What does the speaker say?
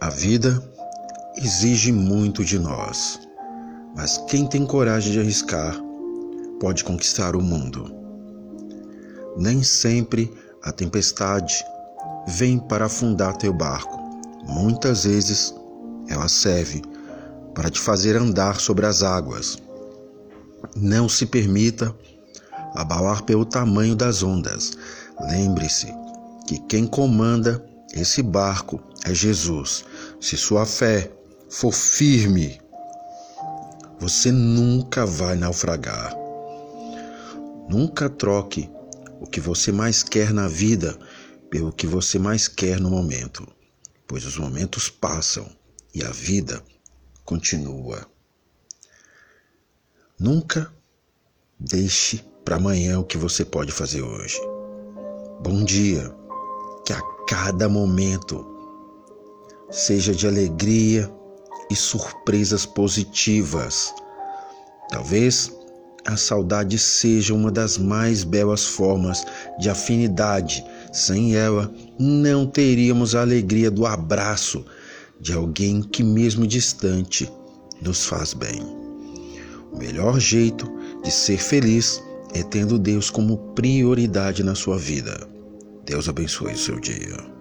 A vida exige muito de nós, mas quem tem coragem de arriscar pode conquistar o mundo. Nem sempre a tempestade vem para afundar teu barco. Muitas vezes ela serve para te fazer andar sobre as águas. Não se permita abalar pelo tamanho das ondas. Lembre-se que quem comanda esse barco é Jesus. Se sua fé for firme, você nunca vai naufragar. Nunca troque o que você mais quer na vida pelo que você mais quer no momento, pois os momentos passam e a vida continua. Nunca deixe para amanhã o que você pode fazer hoje. Bom dia, que a cada momento seja de alegria e surpresas positivas. Talvez a saudade seja uma das mais belas formas de afinidade. Sem ela, não teríamos a alegria do abraço de alguém que, mesmo distante, nos faz bem. O melhor jeito de ser feliz é tendo Deus como prioridade na sua vida. Deus abençoe seu dia.